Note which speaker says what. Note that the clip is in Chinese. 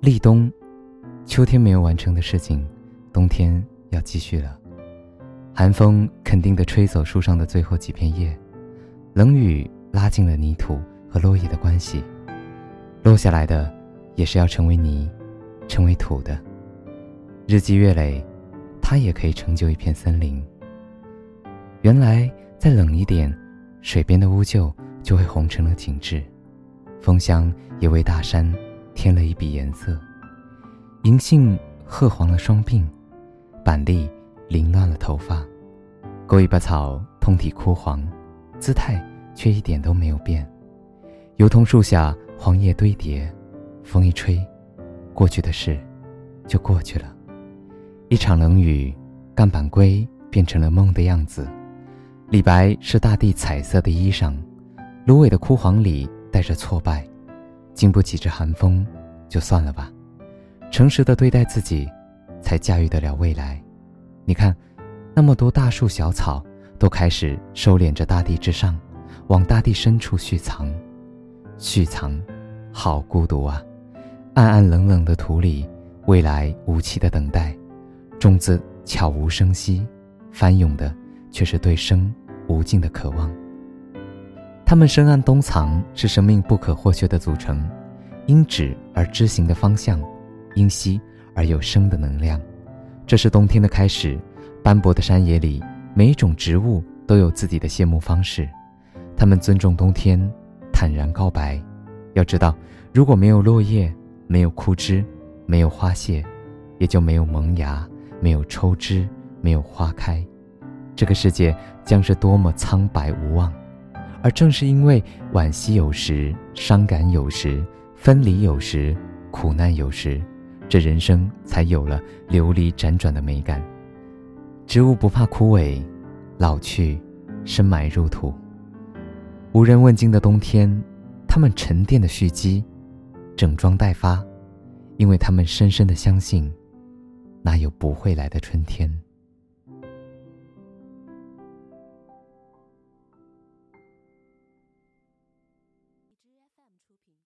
Speaker 1: 立冬，秋天没有完成的事情，冬天要继续了。寒风肯定地吹走树上的最后几片叶，冷雨拉近了泥土和落叶的关系。落下来的，也是要成为泥，成为土的。日积月累，它也可以成就一片森林。原来，再冷一点，水边的乌桕就会红成了景致，枫香也为大山添了一笔颜色。银杏褐黄了双鬓，板栗凌乱了头发，狗尾巴草通体枯黄，姿态却一点都没有变。油桐树下黄叶堆叠，风一吹，过去的事就过去了。一场冷雨，干板龟变成了梦的样子。李白是大地彩色的衣裳，芦苇的枯黄里带着挫败，经不起这寒风，就算了吧。诚实的对待自己，才驾驭得了未来。你看，那么多大树小草都开始收敛着大地之上，往大地深处蓄藏。蓄藏，好孤独啊！暗暗冷冷的土里，未来无期的等待，种子悄无声息，翻涌的。却是对生无尽的渴望。他们深谙冬藏是生命不可或缺的组成，因止而知行的方向，因息而有生的能量。这是冬天的开始。斑驳的山野里，每一种植物都有自己的谢幕方式。他们尊重冬天，坦然告白。要知道，如果没有落叶，没有枯枝，没有花谢，也就没有萌芽，没有抽枝，没有花开。这个世界将是多么苍白无望，而正是因为惋惜有时，伤感有时，分离有时，苦难有时，这人生才有了流离辗转的美感。植物不怕枯萎，老去，深埋入土。无人问津的冬天，他们沉淀的蓄积，整装待发，因为他们深深的相信，那有不会来的春天。评。